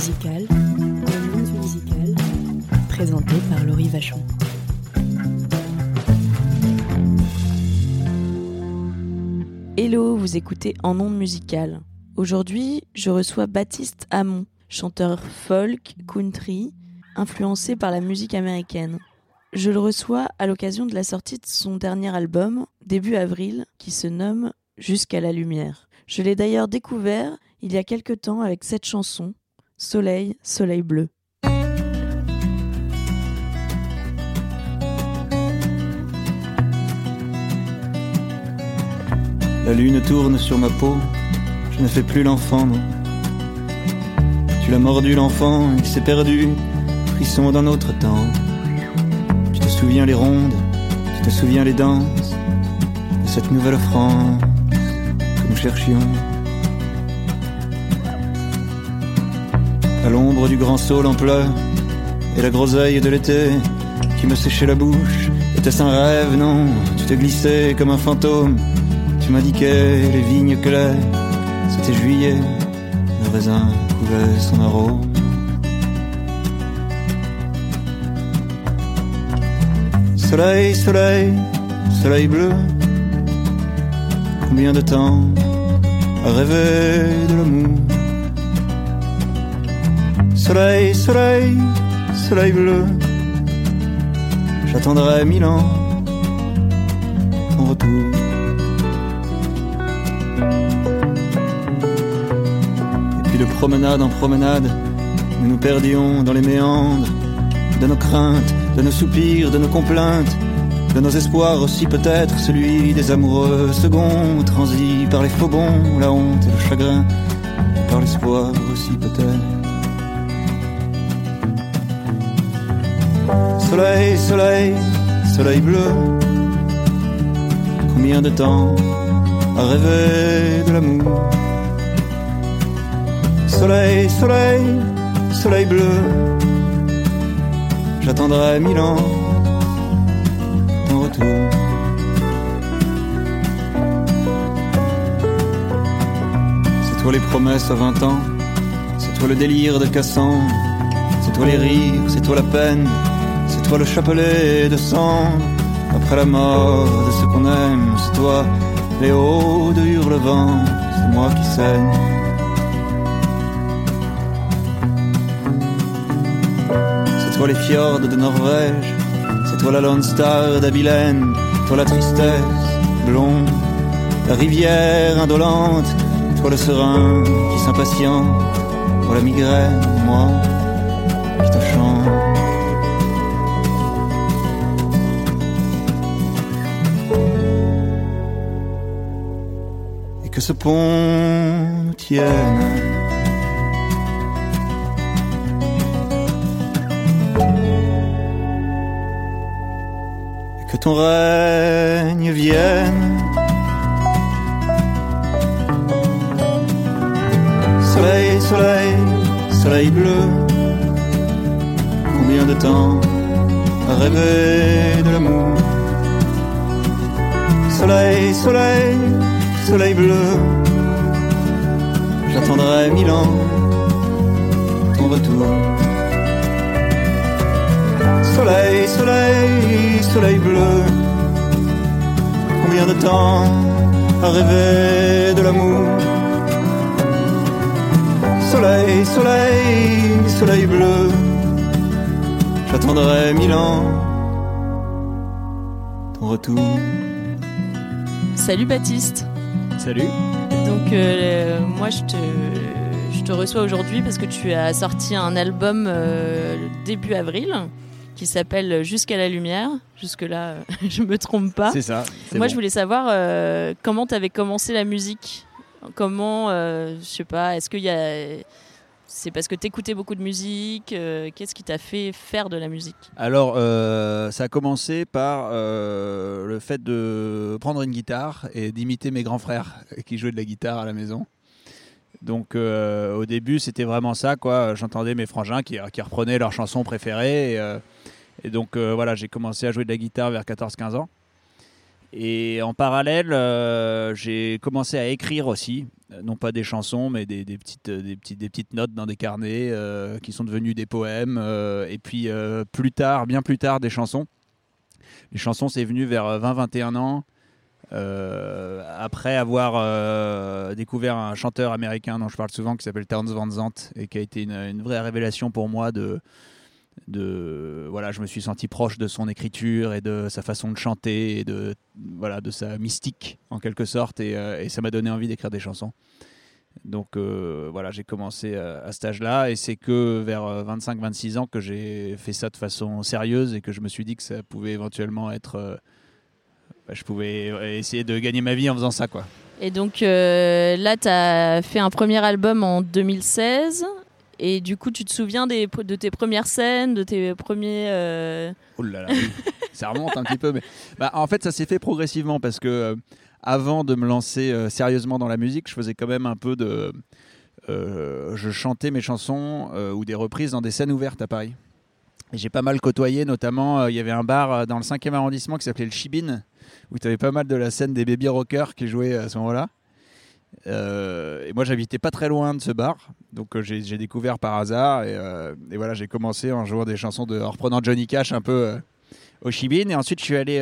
musical, le monde musical, présenté par Laurie Vachon. Hello, vous écoutez En Ondes Musicales. Aujourd'hui, je reçois Baptiste Hamon, chanteur folk, country, influencé par la musique américaine. Je le reçois à l'occasion de la sortie de son dernier album, début avril, qui se nomme Jusqu'à la lumière. Je l'ai d'ailleurs découvert il y a quelque temps avec cette chanson, Soleil, Soleil bleu. La lune tourne sur ma peau, je ne fais plus l'enfant. Tu l'as mordu l'enfant, il s'est perdu, frisson d'un autre temps. Tu te souviens les rondes, tu te souviens les danses de cette nouvelle France que nous cherchions. À l'ombre du grand saule en pleurs et la groseille de l'été qui me séchait la bouche. Était-ce un rêve? Non, tu te glissais comme un fantôme. Tu m'indiquais les vignes claires. C'était juillet, le raisin couvait son arôme. Soleil, soleil, soleil bleu. Combien de temps à rêver de l'amour? Soleil, soleil, soleil bleu. J'attendrai mille ans ton retour. Et puis de promenade en promenade, nous nous perdions dans les méandres de nos craintes, de nos soupirs, de nos complaintes, de nos espoirs aussi peut-être celui des amoureux seconds, transis par les faubourgs, la honte et le chagrin, et par l'espoir aussi peut-être. Soleil, soleil, soleil bleu. Combien de temps à rêver de l'amour? Soleil, soleil, soleil bleu. J'attendrai mille ans ton retour. C'est toi les promesses à vingt ans, c'est toi le délire de Cassan, c'est toi les rires, c'est toi la peine, toi le chapelet de sang. Après la mort de ce qu'on aime, c'est toi les hauts de hurlevent, c'est moi qui saigne. C'est toi les fjords de Norvège, c'est toi la Lone Star d'Abilène, toi la tristesse blonde, la rivière indolente, toi le serein qui s'impatiente, toi la migraine, moi qui te chante. Tienne. Que ton règne vienne. Soleil, soleil, soleil bleu. Combien de temps rêver de l'amour? Soleil, soleil, soleil bleu. J'attendrai mille ans ton retour. Soleil, soleil, soleil bleu. Combien de temps à rêver de l'amour? Soleil, soleil, soleil bleu. J'attendrai mille ans ton retour. Salut Baptiste. Salut. Donc euh, moi je te, je te reçois aujourd'hui parce que tu as sorti un album euh, début avril qui s'appelle Jusqu'à la lumière. Jusque là, je me trompe pas. C'est ça. Moi bon. je voulais savoir euh, comment tu avais commencé la musique? Comment, euh, je sais pas, est-ce qu'il y a... C'est parce que tu écoutais beaucoup de musique euh, Qu'est-ce qui t'a fait faire de la musique? Alors, euh, ça a commencé par euh, le fait de prendre une guitare et d'imiter mes grands frères qui jouaient de la guitare à la maison. Donc, au début, c'était vraiment ça, quoi. J'entendais mes frangins qui, qui reprenaient leurs chansons préférées. Et, donc, voilà, j'ai commencé à jouer de la guitare vers 14-15 ans. Et en parallèle, euh, j'ai commencé à écrire aussi, Euh, non pas des chansons, mais des, euh, petites, notes dans des carnets qui sont devenues des poèmes. et puis plus tard, bien plus tard, des chansons. Les chansons, c'est venu vers 20-21 ans. après avoir découvert un chanteur américain dont je parle souvent qui s'appelle Terrence Van Zandt et qui a été une, une vraie révélation pour moi de, de voilà je me suis senti proche de son écriture et de sa façon de chanter et de voilà de sa mystique en quelque sorte. Et, euh, ça m'a donné envie d'écrire des chansons. Donc euh, voilà j'ai commencé à, à cet âge là et c'est que vers 25-26 ans que j'ai fait ça de façon sérieuse et que je me suis dit que ça pouvait éventuellement être euh, bah, je pouvais essayer de gagner ma vie en faisant ça quoi. Et donc euh, là, tu as fait un premier album en 2016. Et du coup, tu te souviens des, de tes premières scènes, de tes premiers. euh, Oh là là, ça remonte un petit peu. Mais... Bah, en fait, ça s'est fait progressivement parce que euh, avant de me lancer euh, sérieusement dans la musique, je faisais quand même un peu de. je chantais mes chansons ou des reprises dans des scènes ouvertes à Paris. J'ai pas mal côtoyé, notamment, il y avait un bar dans le 5e arrondissement qui s'appelait le Chibin, où tu avais pas mal de la scène des baby rockers qui jouaient à ce moment-là. Et moi, j'habitais pas très loin de ce bar, donc euh, j'ai découvert par hasard. Et, euh, voilà, j'ai commencé en jouant des chansons de, en reprenant Johnny Cash un peu euh, au Chibin. Et ensuite, je suis allé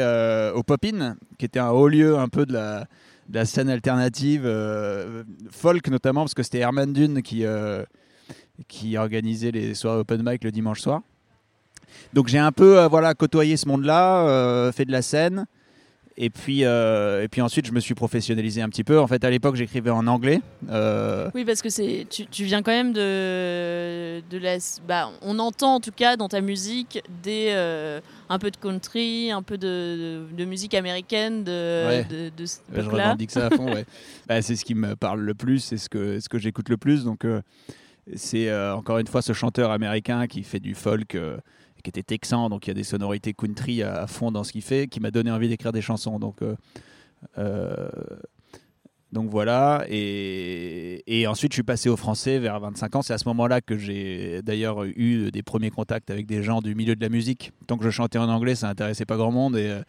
au Popin, qui était un haut lieu un peu de la, scène alternative, folk notamment, parce que c'était Herman Dune qui, qui organisait les soirées open mic le dimanche soir. Donc j'ai un peu voilà, côtoyé ce monde-là, fait de la scène. Et puis, euh, et puis ensuite, je me suis professionnalisé un petit peu. En fait, à l'époque, j'écrivais en anglais. Euh, Oui, parce que c'est tu, tu viens quand même de, de la. Bah, on entend en tout cas dans ta musique des, euh, un peu de country, un peu de, de, de musique américaine de, Ouais. de, de ce je revendique ça à fond. ouais. Bah, c'est ce qui me parle le plus, c'est ce que, ce que j'écoute le plus. Donc, c'est encore une fois ce chanteur américain qui fait du folk, qui était texan, donc il y a des sonorités country à, fond dans ce qu'il fait, qui m'a donné envie d'écrire des chansons. Donc, euh, euh, donc voilà. Et, ensuite, je suis passé au français vers 25 ans. C'est à ce moment-là que j'ai d'ailleurs eu des premiers contacts avec des gens du milieu de la musique. Tant que je chantais en anglais, ça intéressait pas grand monde. Et,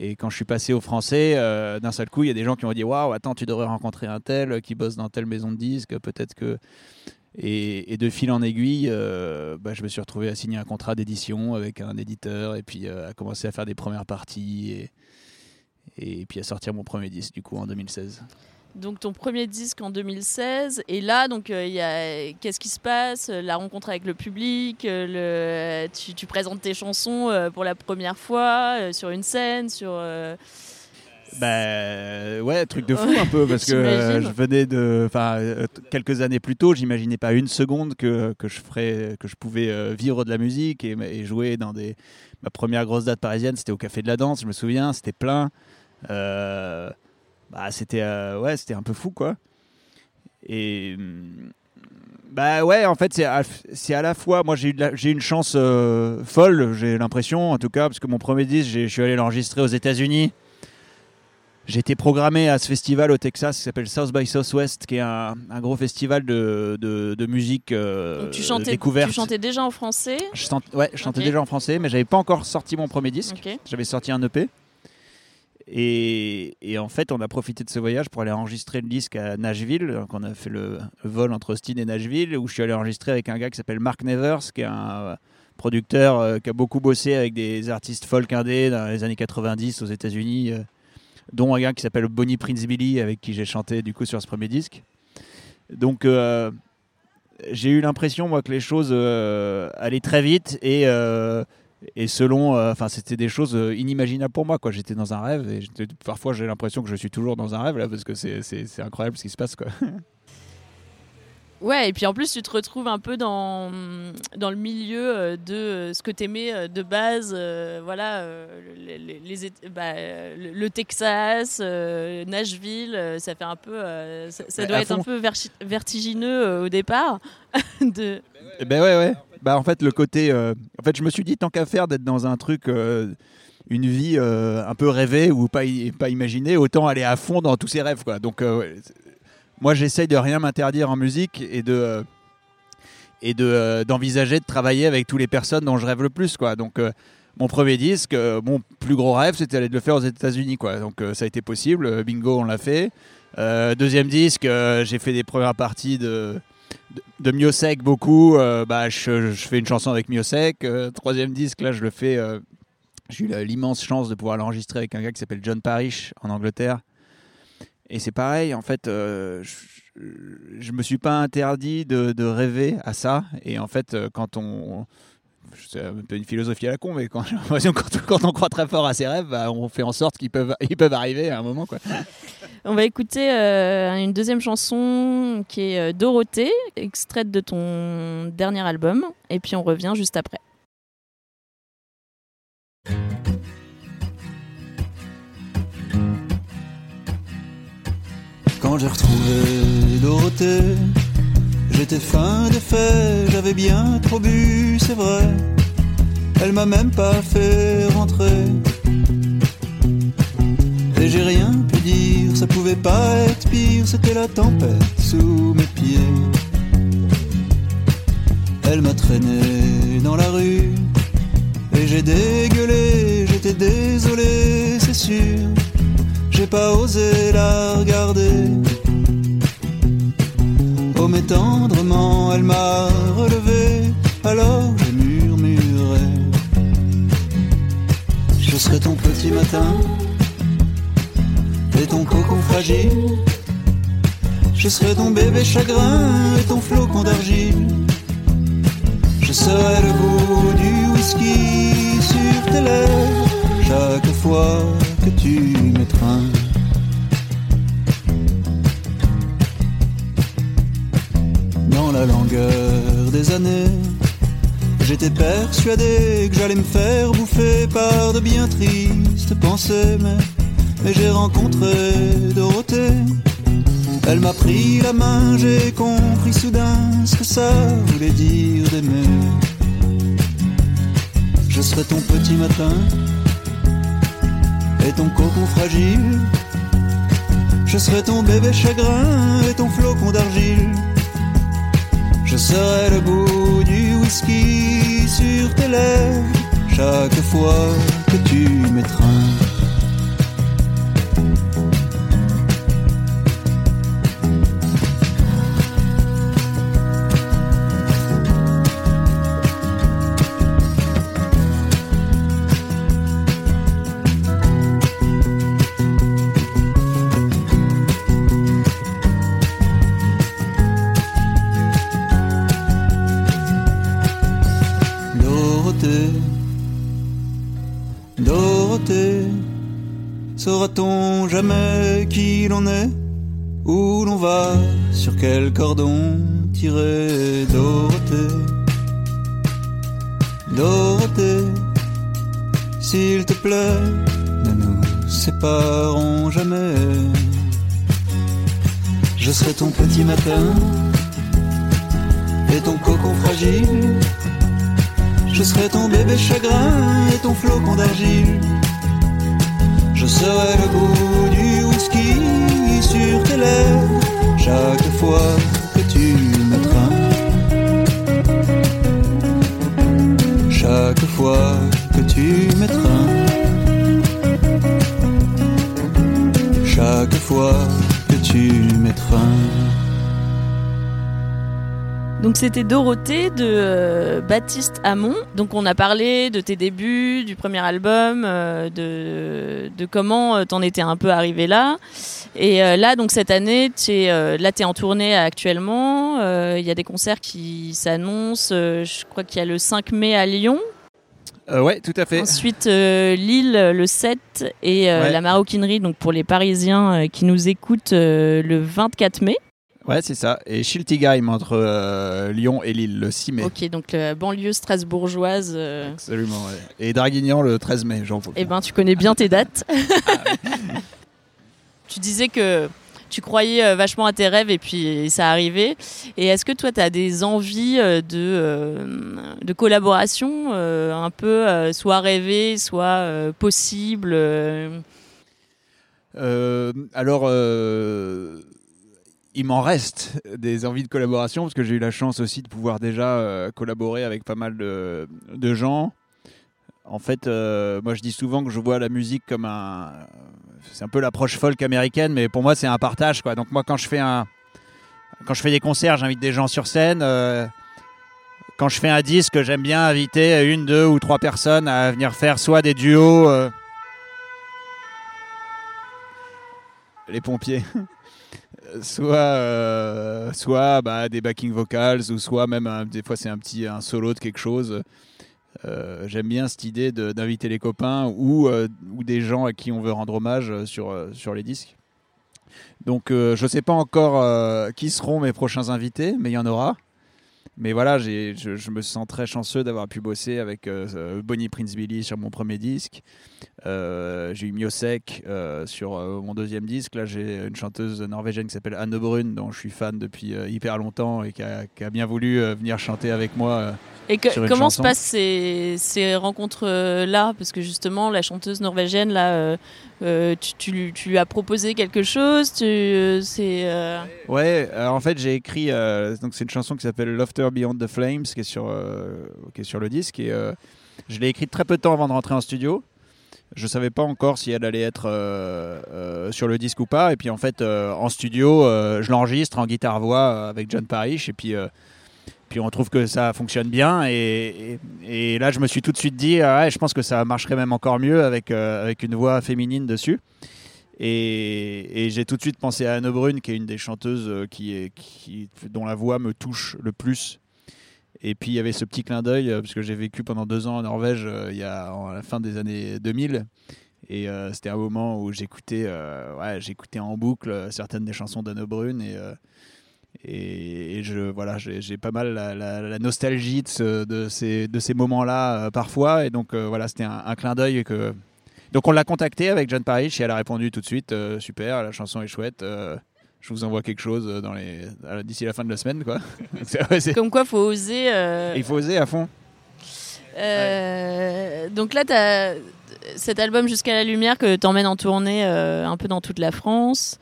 et quand je suis passé au français, euh, d'un seul coup, il y a des gens qui m'ont dit Waouh, attends, tu devrais rencontrer un tel qui bosse dans telle maison de disques, peut-être que. Et, de fil en aiguille, euh, bah, je me suis retrouvé à signer un contrat d'édition avec un éditeur et puis euh, à commencer à faire des premières parties et, puis à sortir mon premier disque du coup en 2016. Donc ton premier disque en 2016 et là donc euh, qu'est-ce qui se passe? La rencontre avec le public euh, tu, tu présentes tes chansons pour la première fois sur une scène sur Bah ouais, truc de fou un peu parce que euh, je venais de, enfin euh, quelques années plus tôt, j'imaginais pas une seconde que, que je ferais, que je pouvais euh, vivre de la musique et, et jouer dans des. Ma première grosse date parisienne, c'était au Café de la Danse, je me souviens, c'était plein. Bah c'était ouais, c'était un peu fou quoi. Et hum, bah ouais, en fait c'est à, à la fois, moi j'ai eu eu une chance folle, j'ai l'impression en tout cas, parce que mon premier disque, je suis allé l'enregistrer aux États-Unis. J'ai été programmé à ce festival au Texas qui s'appelle South by Southwest, qui est un, un gros festival de, de, de musique euh, donc tu chantais découverte. tu chantais déjà en français Je ouais, je chantais déjà en français, mais j'avais pas encore sorti mon premier disque. J'avais sorti un EP. Et, et en fait, on a profité de ce voyage pour aller enregistrer le disque à Nashville. Donc, on a fait le vol entre Austin et Nashville, où je suis allé enregistrer avec un gars qui s'appelle Mark Nevers, qui est un euh, producteur euh, qui a beaucoup bossé avec des artistes folk indés dans les années 90 aux États-Unis, euh, dont un gars qui s'appelle Bonnie Prince Billy, avec qui j'ai chanté du coup sur ce premier disque. Donc, euh, j'ai eu l'impression, moi, que les choses euh, allaient très vite et. euh, et selon, enfin, c'était des choses inimaginables pour moi. Quoi. J'étais dans un rêve et parfois j'ai l'impression que je suis toujours dans un rêve là parce que c'est incroyable ce qui se passe. Quoi. Ouais, et puis en plus, tu te retrouves un peu dans, dans le milieu euh, de euh, ce que tu aimais de base. euh, voilà, euh, les, les- les bah, euh, le, Texas, euh, Nashville, euh, ça fait un peu. euh, ça, doit être un peu verti- vertigineux euh, au départ. de... Eh ben ouais, ouais. Bah en fait le côté, euh, en fait je me suis dit tant qu'à faire d'être dans un truc, euh, une vie euh, un peu rêvée ou pas, pas imaginée, autant aller à fond dans tous ses rêves quoi. Donc euh, moi j'essaye de rien m'interdire en musique et de et de euh, d'envisager de travailler avec toutes les personnes dont je rêve le plus quoi. Donc euh, mon premier disque, euh, mon plus gros rêve, c'était d'aller le faire aux États-Unis. quoi. Donc ça a été possible. Bingo, on l'a fait. Deuxième disque, j'ai fait des premières parties de, de, Miosek beaucoup. Bah, je, je fais une chanson avec Miosek. Euh, troisième disque, là, je le fais. j'ai eu l'immense chance de pouvoir l'enregistrer avec un gars qui s'appelle John Parrish en Angleterre. Et c'est pareil, en fait, euh, je, je me suis pas interdit de, rêver à ça. Et en fait, euh, quand on. C'est un peu une philosophie à la con, mais quand, quand, on croit très fort à ses rêves, bah, on fait en sorte qu'ils peuvent, ils peuvent arriver à un moment. On va écouter euh, une deuxième chanson qui est Dorothée, extraite de ton dernier album. Et puis on revient juste après. Quand j'ai retrouvé Dorothée, j'étais fin d'effet, j'avais bien trop bu, c'est vrai. Elle m'a même pas fait rentrer. Et j'ai rien pu dire, ça pouvait pas être pire, c'était la tempête sous mes pieds. Elle m'a traîné dans la rue, et j'ai dégueulé, j'étais désolé, c'est sûr. J'ai pas osé la regarder. Oh mais tendrement elle m'a relevé, alors j'ai murmuré. Je serai ton petit matin et ton cocon fragile. Je serai ton bébé chagrin et ton flocon d'argile. Je serai le goût du whisky sur tes lèvres chaque fois tu m'étreins. Dans la longueur des années, j'étais persuadé que j'allais me faire bouffer par de bien tristes pensées, mais, mais j'ai rencontré Dorothée. Elle m'a pris la main, j'ai compris soudain ce que ça voulait dire d'aimer. Je serai ton petit matin et ton cocon fragile. Je serai ton bébé chagrin et ton flocon d'argile. Je serai le bout du whisky sur tes lèvres chaque fois que tu m'étreins. Jamais qui l'on est Où l'on va, sur quel cordon tirer Dorothée, Dorothée, s'il te plaît, ne nous séparons jamais. Je serai ton petit matin et ton cocon fragile. Je serai ton bébé chagrin et ton flocon d'argile. Serai le goût du whisky sur tes lèvres chaque fois que tu c'était Dorothée de euh, Baptiste Hamon. Donc on a parlé de tes débuts, du premier album, euh, de, de comment euh, t'en étais un peu arrivé là. Et euh, là, donc cette année, tu es, là t'es en tournée actuellement. Il y a des concerts qui s'annoncent. Je crois qu'il y a le 5 mai à Lyon. Euh, ouais, tout à fait. Ensuite euh, Lille le 7 et euh, Ouais. la Maroquinerie. Donc pour les Parisiens qui nous écoutent le 24 mai. Ouais, c'est ça. Et Schiltigheim entre euh, Lyon et Lille le 6 mai. Ok, donc la banlieue strasbourgeoise. euh, Absolument. ouais. Et Draguignan le 13 mai, Jean. Eh ben, tu connais bien tes dates. tu disais que tu croyais euh, vachement à tes rêves et puis ça arrivait. Et est-ce que toi, tu as des envies euh, de, euh, de collaboration euh, un peu euh, soit rêvées, soit euh, euh, Euh, alors, euh, il m'en reste des envies de collaboration parce que j'ai eu la chance aussi de pouvoir déjà euh, collaborer avec pas mal de, gens. En fait, euh, moi je dis souvent que je vois la musique comme un. C'est un peu l'approche folk américaine, mais pour moi c'est un partage. Donc moi quand je fais un. Quand je fais des concerts, j'invite des gens sur scène. euh, quand je fais un disque, j'aime bien inviter une, deux ou trois personnes à venir faire soit des duos. Les pompiers. soit euh, soit bah, des backing vocals ou soit même un- des fois c'est un petit un solo de quelque chose. Euh, j'aime bien cette idée d'inviter les copains ou, euh, ou des gens à qui on veut rendre hommage sur, sur les disques. Donc je sais pas encore qui seront mes prochains invités mais il y en aura mais voilà, j'ai- je, je me sens très chanceux d'avoir pu bosser avec euh, euh, Bonnie Prince Billy sur mon premier disque. Euh, j'ai eu Miosek euh, sur mon deuxième disque. Là, j'ai une chanteuse norvégienne qui s'appelle Anne Brun, dont je suis fan depuis hyper longtemps et qui a, qui a bien voulu venir chanter avec moi. Et que- Sur une comment chanson. se passent ces, ces rencontres-là Parce que justement, la chanteuse norvégienne, là, euh, tu, lui- as proposé quelque chose euh, c'est, euh, Ouais, en fait, j'ai écrit. donc, c'est une chanson qui s'appelle Laughter Beyond the Flames, qui est sur, qui est sur le disque. Et je l'ai écrite très peu de temps avant de rentrer en studio. Je savais pas encore si elle allait être sur le disque ou pas. Et puis en fait, en studio, je l'enregistre en guitare-voix avec John Parrish. Et puis, puis on trouve que ça fonctionne bien. Et, là, je me suis tout de suite dit, ah je pense que ça marcherait même encore mieux avec, euh, avec une voix féminine dessus. Et, j'ai tout de suite pensé à Anne Brune, qui est une des chanteuses euh, qui qui, dont la voix me touche le plus. Et puis il y avait ce petit clin d'œil, euh, parce que j'ai vécu pendant deux ans en Norvège, il y a, à la fin des années 2000. Et c'était un moment où j'écoutais euh, en boucle certaines des chansons d'Anne Brune. Et, et, et je, voilà, j'ai pas mal la, la- la nostalgie de, ce- de ces, de ces moments-là euh, parfois. Et donc euh, voilà, c'était un, un clin d'œil que, donc on l'a contacté avec John Parrish et elle a répondu tout de suite euh, super, la chanson est chouette. je vous envoie quelque chose dans les d'ici la fin de la semaine quoi. Ouais, Comme quoi, faut oser. Il faut oser à fond. donc là, tu as cet album Jusqu'à la lumière que tu emmènes en tournée un peu dans toute la France.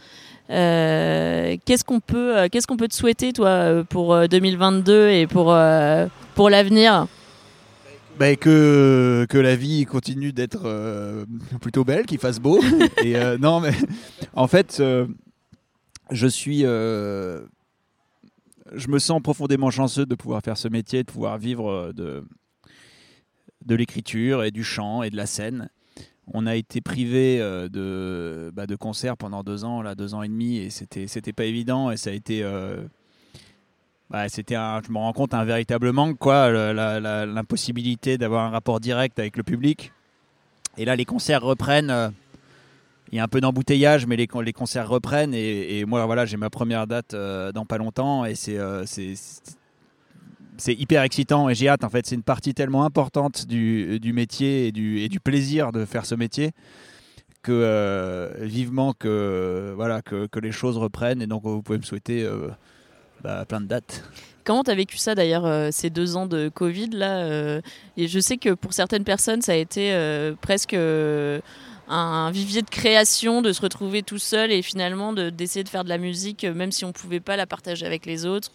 Euh, qu'est-ce qu'on peut, euh, qu'est-ce qu'on peut te souhaiter, toi, euh, pour euh, 2022 et pour, pour l'avenir? Bah, que, que la vie continue d'être euh, plutôt belle, qu'il fasse beau. et euh, non mais en fait euh, je suis je me sens profondément chanceux de pouvoir faire ce métier, de pouvoir vivre de de l'écriture et du chant et de la scène. On a été privé euh, de, bah, concerts pendant deux ans, là, deux ans et demi, et c'était, pas évident. Et ça a été, euh, bah, je me rends compte, un véritable manque, quoi, l'impossibilité d'avoir un rapport direct avec le public. Et là, les concerts reprennent. euh, il y a un peu d'embouteillage, mais les, con- les concerts reprennent. Et, moi, voilà, j'ai ma première date dans pas longtemps, et c'est, c'est, hyper excitant et j'ai hâte en fait c'est une partie tellement importante du, métier et du, plaisir de faire ce métier que euh, vivement que voilà que, les choses reprennent et donc vous pouvez me souhaiter euh, bah, plein de dates. Comment tu vécu ça d'ailleurs, euh, ces deux ans de Covid là Et je sais que pour certaines personnes, ça a été presque un vivier de création, de se retrouver tout seul et finalement de- d'essayer de faire de la musique, euh, même si on ne pouvait pas la partager avec les autres,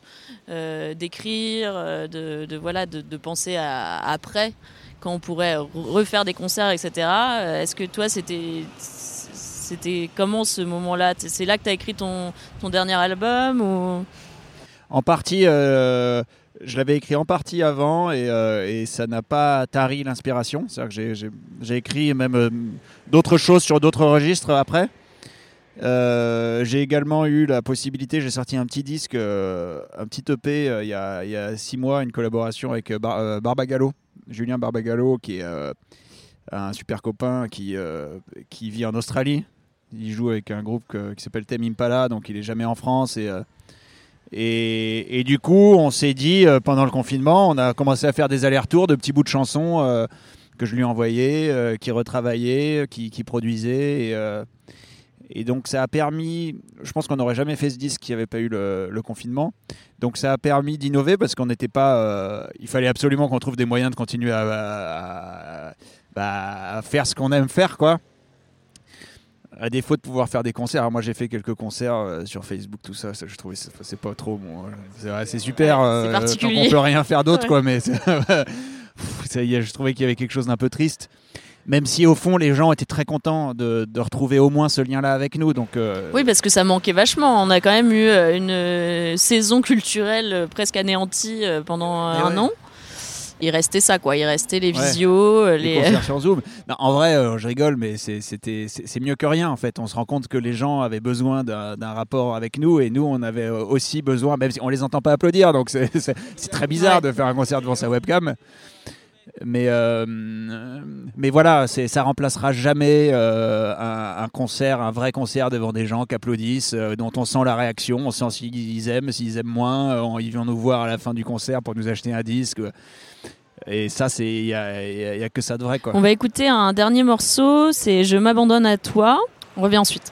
euh, d'écrire, euh, de, de, voilà, de, de penser à, après, quand on pourrait re- refaire des concerts, etc. Est-ce que toi, c'était. Comment ce moment-là? C'est là que tu as écrit ton, ton dernier album ou... en partie je l'avais écrit en partie avant et, euh, et ça n'a pas tari l'inspiration c'est à dire que j'ai- écrit même euh, d'autres choses sur d'autres registres après Euh, j'ai également eu la possibilité, j'ai sorti un petit disque, un petit EP il y, a, six mois, une collaboration avec Bar- Barbagallo, Julien Barbagallo, qui est un super copain qui, vit en Australie. Il joue avec un groupe qui s'appelle Tame Impala, donc il est jamais en France. Et, et, du coup, on s'est dit, euh, pendant le confinement, on a commencé à faire des allers-retours de petits bouts de chansons euh, que je lui envoyais, euh, qui retravaillait, qui, qui produisait. Et, euh, et donc ça a permis, je pense qu'on n'aurait jamais fait ce disque s'il n'y avait pas eu le, confinement. Donc ça a permis d'innover parce qu'on n'était pas... il fallait absolument qu'on trouve des moyens de continuer à, à- bah, à faire ce qu'on aime faire, quoi. À défaut de pouvoir faire des concerts. Alors moi j'ai fait quelques concerts euh, sur Facebook, tout ça, ça je trouvais ça- c'est pas trop bon. euh, C'est super. Euh, tant qu'on peut rien faire d'autre, Ouais. quoi. Mais c'est- pff, ça y est, je trouvais qu'il y avait quelque chose d'un peu triste. Même si au fond les gens étaient très contents de, de retrouver au moins ce lien-là avec nous. Donc, euh, Oui, parce que ça manquait vachement. On a quand même eu euh, une saison culturelle presque anéantie pendant Eh un ouais. an. Il restait ça, quoi. Il restait les visios, euh, les les. concerts sur Zoom. Non, en vrai, euh, je rigole, mais c'est- c'était c'est mieux que rien en fait. On se rend compte que les gens avaient besoin d'un rapport avec nous et nous, on avait euh, aussi besoin, même si on les entend pas applaudir, donc c'est- très bizarre Ouais. de faire un concert devant sa webcam. Mais, euh, mais voilà, ça remplacera jamais euh, un, concert, un vrai concert devant des gens qui applaudissent, euh, dont on sent la réaction, on sent s'ils aiment, s'ils aiment moins, ils viennent nous voir à la fin du concert pour nous acheter un disque. Et ça, il y a, que ça de vrai. On va écouter un dernier morceau, c'est Je m'abandonne à toi. On revient ensuite.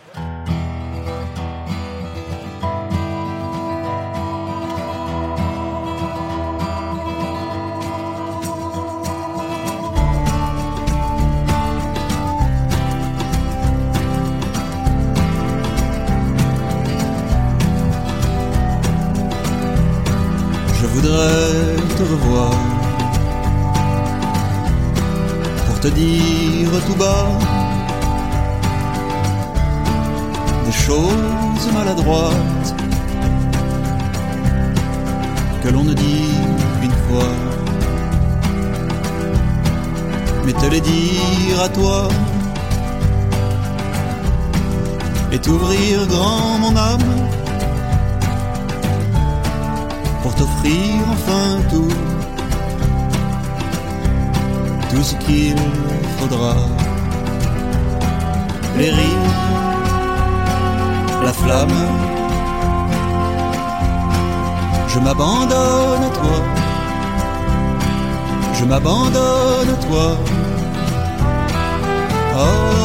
Que l'on ne dit qu'une fois, mais te les dire à toi et t'ouvrir grand mon âme pour t'offrir enfin tout, tout ce qu'il faudra. Les la flamme, je m'abandonne à toi, je m'abandonne à toi. Oh.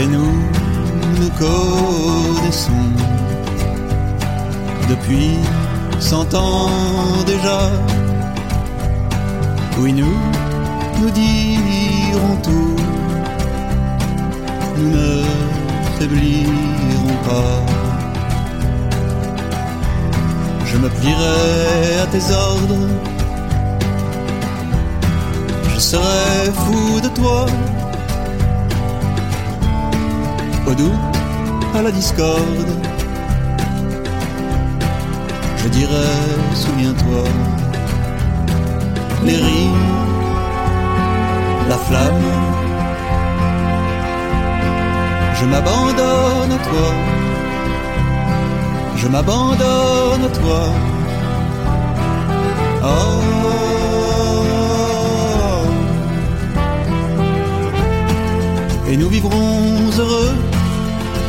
Et nous nous connaissons depuis cent ans déjà. Oui, nous nous dirons tout, nous ne faiblirons pas. Je me plierai à tes ordres, je serai fou de toi au doute, à la discorde. Je dirais, souviens-toi, les rires, la flamme. Je m'abandonne à toi, je m'abandonne à toi. Oh. Et nous vivrons heureux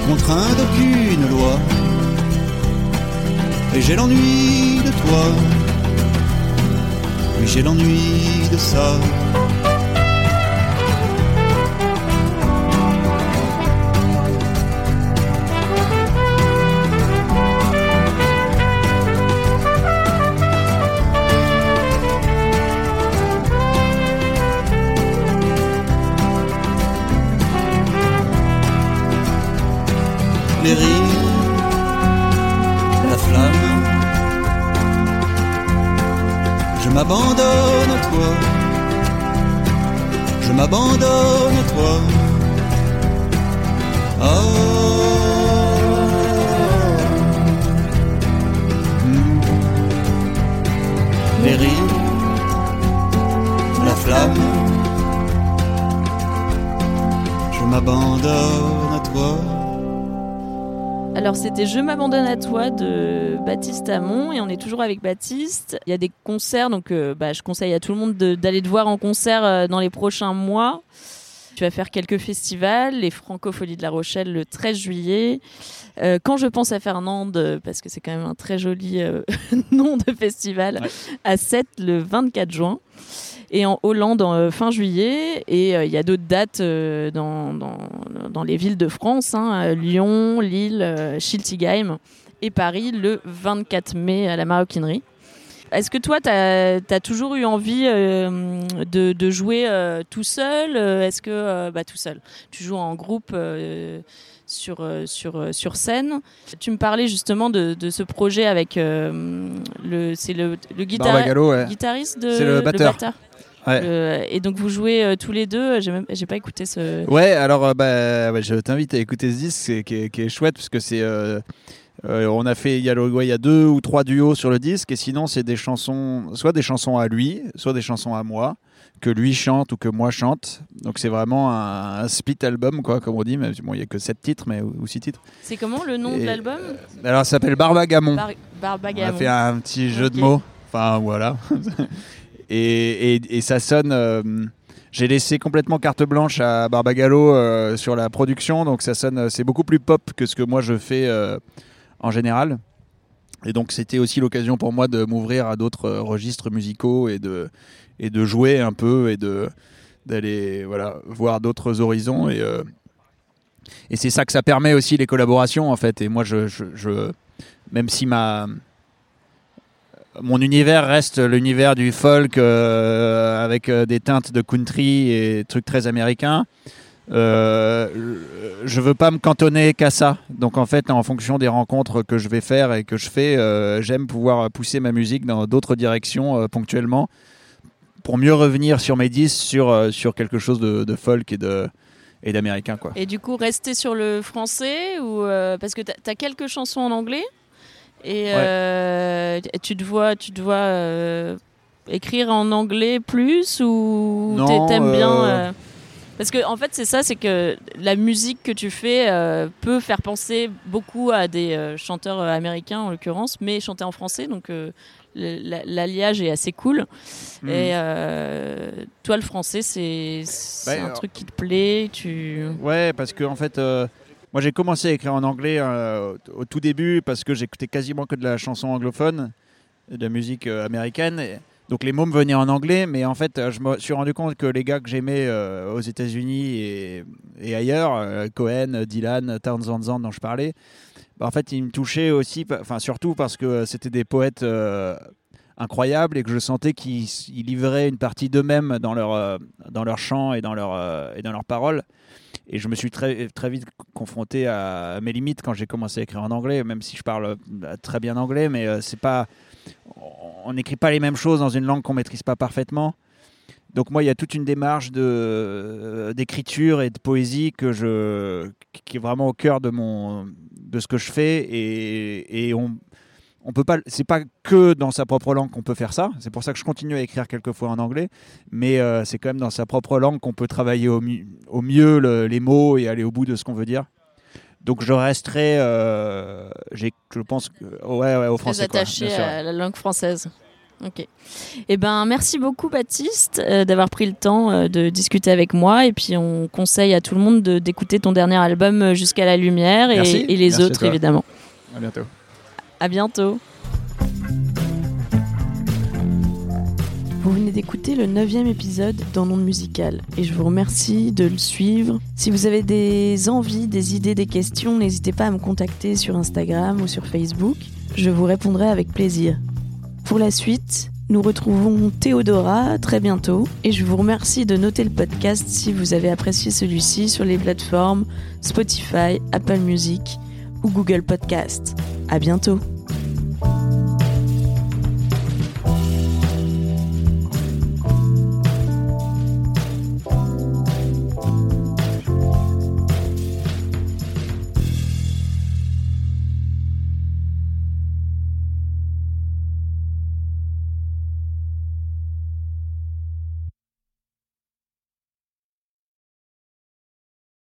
contraint d'aucune loi. Et j'ai l'ennui de toi, j'ai l'ennui de ça. Les rires, la flamme, m'abandonne à toi, je m'abandonne à toi. Oh. Les la flamme, je m'abandonne à toi. Alors c'était Je m'abandonne à toi de Baptiste Amon et on est toujours avec Baptiste. Il y a des concerts donc euh, bah, je conseille à tout le monde de- d'aller te voir en concert euh, dans les prochains mois. Tu vas faire quelques festivals, les Francopholies de La Rochelle le 13 juillet. Euh, quand je pense à Fernande, euh, parce que c'est quand même un très joli euh, nom de festival, Ouais. à 7 le 24 juin. Et en Hollande en euh, fin juillet. Et euh, il y a d'autres dates euh, dans, dans, dans les villes de France hein, Lyon, Lille, Schiltigheim et Paris le 24 mai à la Maroquinerie. est-ce que toi, tu as, toujours eu envie euh, de, de, jouer euh, tout seul Est-ce que, bah, tout seul, tu joues en groupe sur, sur, sur scène Tu me parlais justement de, de ce projet avec le, c'est le, le guitariste de le batteur. Et donc vous jouez tous les deux. J'ai même, j'ai pas écouté ce. Ouais, alors bah, je t'invite à écouter ce disque qui est, qui est chouette parce que c'est euh, on a fait, il y a il y a deux ou trois duos sur le disque, et sinon c'est des chansons, soit des chansons à lui, soit des chansons à moi, que lui chante ou que moi chante. Donc c'est vraiment un, split album, quoi, comme on dit. Mais bon, il n'y a que sept titres, mais ou, six titres. C'est comment le nom de l'album? euh, Alors ça s'appelle Barbagamon. Barbagamon. On a fait un petit jeu de mots. Enfin voilà. et, ça sonne. Euh, j'ai laissé complètement carte blanche à Barbagallo sur la production, donc ça sonne, c'est beaucoup plus pop que ce que moi je fais en général. Et donc c'était aussi l'occasion pour moi de m'ouvrir à d'autres euh, registres musicaux et de, et de jouer un peu et d'aller voilà voir d'autres horizons et euh, et c'est ça que ça permet aussi les collaborations en fait et moi je, je, même si ma mon univers reste l'univers du folk euh, avec des teintes de country et trucs très américains euh, je veux pas me cantonner qu'à ça. Donc en fait, en fonction des rencontres que je vais faire et que je fais, euh, j'aime pouvoir pousser ma musique dans d'autres directions euh, ponctuellement pour mieux revenir sur mes disques sur, sur quelque chose de, folk et de et d'américain quoi. Et du coup, rester sur le français ou parce que tu as, quelques chansons en anglais? Et tu te vois tu te vois écrire en anglais plus ou t'aimes bien parce que en fait c'est ça, c'est que la musique que tu fais euh, peut faire penser beaucoup à des euh, chanteurs euh, américains en l'occurrence, mais chanter en français, donc l'alliage est assez cool. Hmm. Et toi le français c'est bah, un truc qui te plaît, tu. Ouais, parce que en fait. Moi, j'ai commencé à écrire en anglais au tout début parce que j'écoutais quasiment que de la chanson anglophone, de la musique américaine. Et, donc les mots me venaient en anglais, mais en fait, je me suis rendu compte que les gars que j'aimais euh, aux États-Unis et, ailleurs, euh, Cohen, Dylan, Townsend dont je parlais, bah, en fait, ils me touchaient aussi, enfin surtout parce que c'était des poètes euh, incroyables et que je sentais qu'ils livraient une partie d'eux-mêmes dans leur dans chant et dans et dans leurs paroles. Et je me suis très, très vite confronté à, mes limites quand j'ai commencé à écrire en anglais, même si je parle très bien anglais, mais c'est pas on n'écrit pas les mêmes choses dans une langue qu'on maîtrise pas parfaitement. Donc moi, il y a toute une démarche de euh, d'écriture et de poésie que je qui est vraiment au cœur de mon de ce que je fais et, et on on peut pas c'est pas que dans sa propre langue qu'on peut faire ça. C'est pour ça que je continue à écrire quelquefois en anglais, mais euh, c'est quand même dans sa propre langue qu'on peut travailler au, au mieux les mots et aller au bout de ce qu'on veut dire. Donc je resterai, euh, je pense, ouais, ouais, au français. Très attaché à la langue française. Ok. Eh ben, merci beaucoup Baptiste euh, d'avoir pris le temps euh, de discuter avec moi. Et puis on conseille à tout le monde d'écouter ton dernier album Jusqu'à la lumière et, et les autres évidemment. À bientôt. À bientôt. Vous venez d'écouter le neuvième épisode dans Monde Musical et je vous remercie de le suivre. Si vous avez des envies, des idées, des questions, n'hésitez pas à me contacter sur Instagram ou sur Facebook. Je vous répondrai avec plaisir. Pour la suite, nous retrouvons Théodora très bientôt et je vous remercie de noter le podcast si vous avez apprécié celui-ci sur les plateformes Spotify, Apple Music ou Google Podcast. À bientôt.